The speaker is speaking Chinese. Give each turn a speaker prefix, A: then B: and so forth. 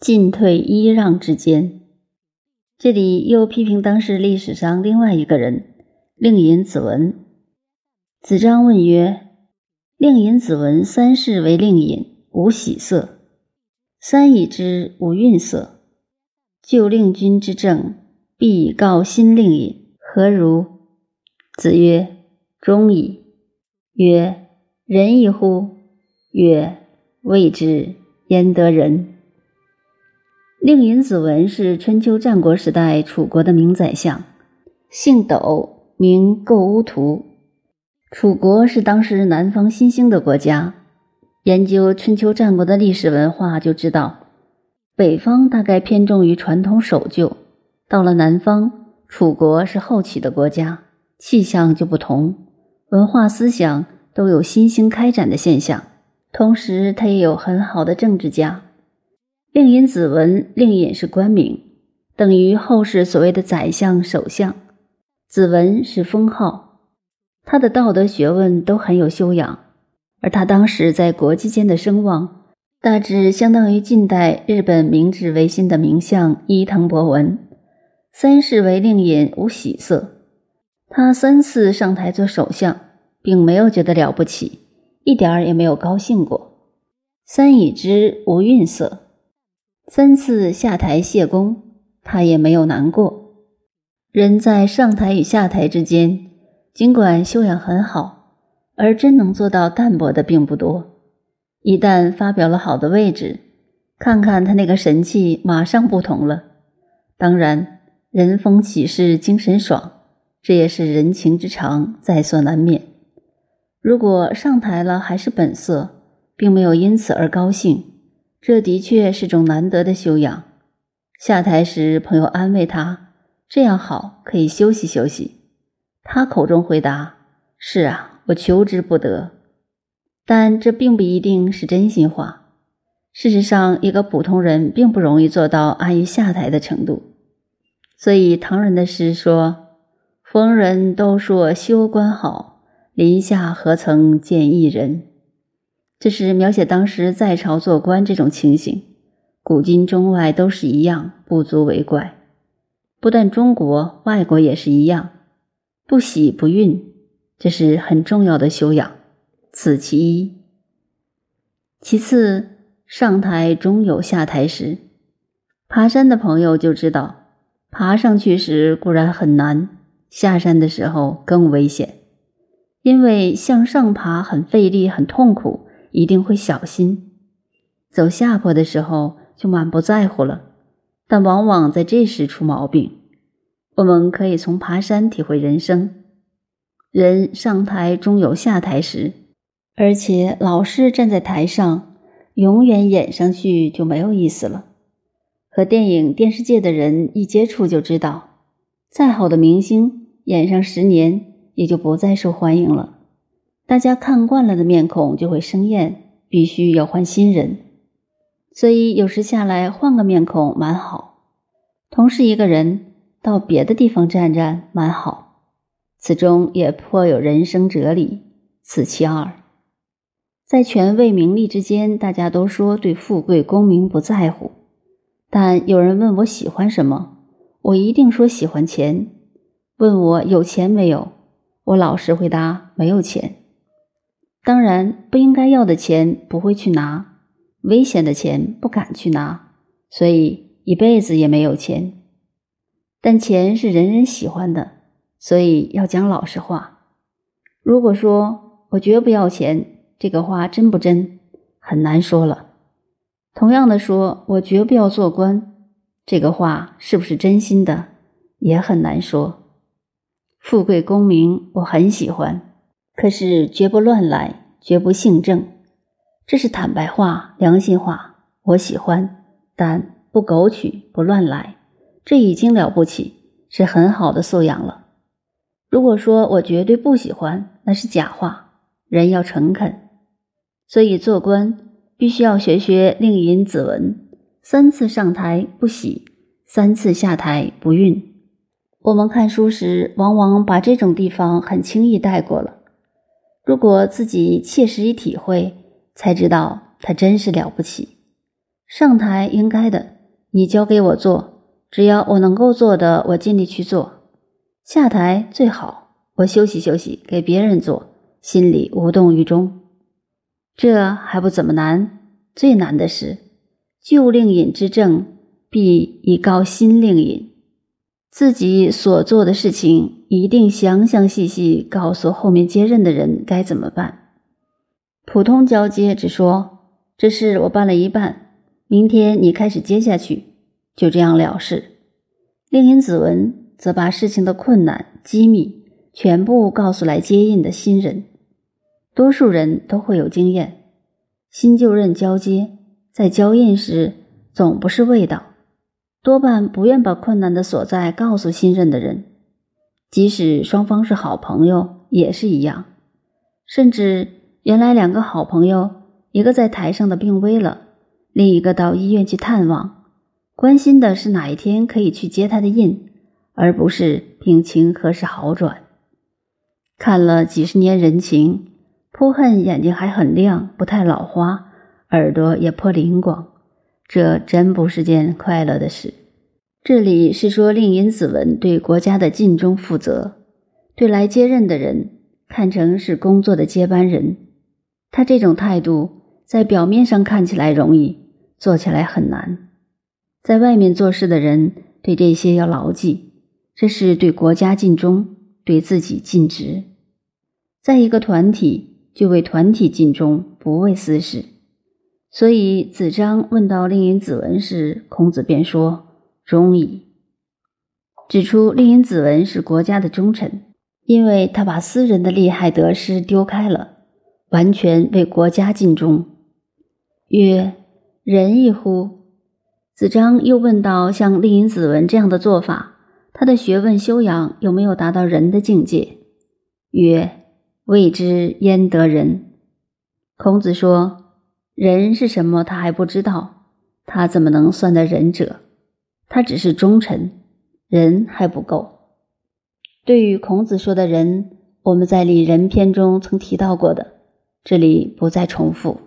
A: 进退揖让之间。这里又批评当时历史上另外一个人，令尹子文。子张问曰：“令尹子文三世为令尹，无喜色；三以之，无愠色。就令君之政，必以告新令尹，何如？”子曰：“忠矣。”曰：“仁矣乎？”曰：“未之，焉得仁？”令尹子文是春秋战国时代楚国的名宰相，姓斗，名构乌图。楚国是当时南方新兴的国家。研究春秋战国的历史文化，就知道北方大概偏重于传统守旧，到了南方，楚国是后起的国家，气象就不同，文化思想都有新兴开展的现象。同时，他也有很好的政治家，令尹子文。令尹是官名，等于后世所谓的宰相、首相。子文是封号，他的道德学问都很有修养，而他当时在国际间的声望，大致相当于近代日本明治维新的名相伊藤博文。三世为令尹，无喜色。他三次上台做首相，并没有觉得了不起。一点儿也没有高兴过。三已之无愠色，三次下台谢公，他也没有难过。人在上台与下台之间，尽管修养很好，而真能做到淡泊的并不多。一旦发表了好的位置，看看他那个神气，马上不同了。当然，人逢喜事精神爽，这也是人情之常，在所难免。如果上台了还是本色，并没有因此而高兴，这的确是种难得的修养。下台时，朋友安慰他：“这样好，可以休息休息。”他口中回答：“是啊，我求之不得。”但这并不一定是真心话。事实上，一个普通人并不容易做到安于下台的程度。所以，唐人的诗说：“逢人都说修官好。”林下何曾见一人？这是描写当时在朝做官这种情形，古今中外都是一样，不足为怪。不但中国，外国也是一样，不喜不愠，这是很重要的修养，此其一。其次，上台终有下台时。爬山的朋友就知道，爬上去时固然很难，下山的时候更危险。因为向上爬很费力、很痛苦，一定会小心；走下坡的时候就满不在乎了，但往往在这时出毛病。我们可以从爬山体会人生：人上台终有下台时，而且老是站在台上，永远演上去就没有意思了。和电影、电视界的人一接触就知道，再好的明星演上十年。也就不再受欢迎了，大家看惯了的面孔就会生厌，必须要换新人。所以有时下来换个面孔蛮好，同是一个人到别的地方站站蛮好，此中也颇有人生哲理。此其二，在权位名利之间，大家都说对富贵功名不在乎，但有人问我喜欢什么，我一定说喜欢钱。问我有钱没有？我老实回答：没有钱。当然，不应该要的钱不会去拿，危险的钱不敢去拿，所以一辈子也没有钱。但钱是人人喜欢的，所以要讲老实话。如果说我绝不要钱，这个话真不真，很难说了。同样的，说我绝不要做官，这个话是不是真心的，也很难说。富贵功名我很喜欢，可是绝不乱来，绝不姓郑，这是坦白话、良心话。我喜欢，但不苟取，不乱来，这已经了不起，是很好的素养了。如果说我绝对不喜欢，那是假话。人要诚恳，所以做官必须要学学令尹子文：三次上台不喜，三次下台不愠。我们看书时，往往把这种地方很轻易带过了。如果自己切实一体会，才知道他真是了不起。上台应该的，你交给我做，只要我能够做的，我尽力去做；下台最好，我休息休息，给别人做，心里无动于衷。这还不怎么难，最难的是旧令尹之政，必以告新令尹。自己所做的事情，一定详详细细告诉后面接任的人该怎么办。普通交接只说这事我办了一半，明天你开始接下去，就这样了事。令尹子文则把事情的困难、机密全部告诉来接印的新人。多数人都会有经验，新就任交接，在交印时总不是味道。多半不愿把困难的所在告诉信任的人，即使双方是好朋友也是一样。甚至原来两个好朋友，一个在台上的病危了，另一个到医院去探望，关心的是哪一天可以去接他的印，而不是病情何时好转。看了几十年人情，颇恨眼睛还很亮，不太老花，耳朵也颇灵光。这真不是件快乐的事。这里是说，令尹子文对国家的尽忠负责，对来接任的人看成是工作的接班人。他这种态度，在表面上看起来容易，做起来很难。在外面做事的人对这些要牢记，这是对国家尽忠，对自己尽职。在一个团体，就为团体尽忠，不为私事。所以，子张问到令尹子文时，孔子便说：“忠矣。”指出令尹子文是国家的忠臣，因为他把私人的利害得失丢开了，完全为国家尽忠。曰：“仁义乎？”子张又问到像令尹子文这样的做法，他的学问修养有没有达到仁的境界？曰：“未知焉得仁？”孔子说。人是什么？他还不知道，他怎么能算得仁者？他只是忠臣，人还不够。对于孔子说的仁，我们在《礼仁篇》中曾提到过的，这里不再重复。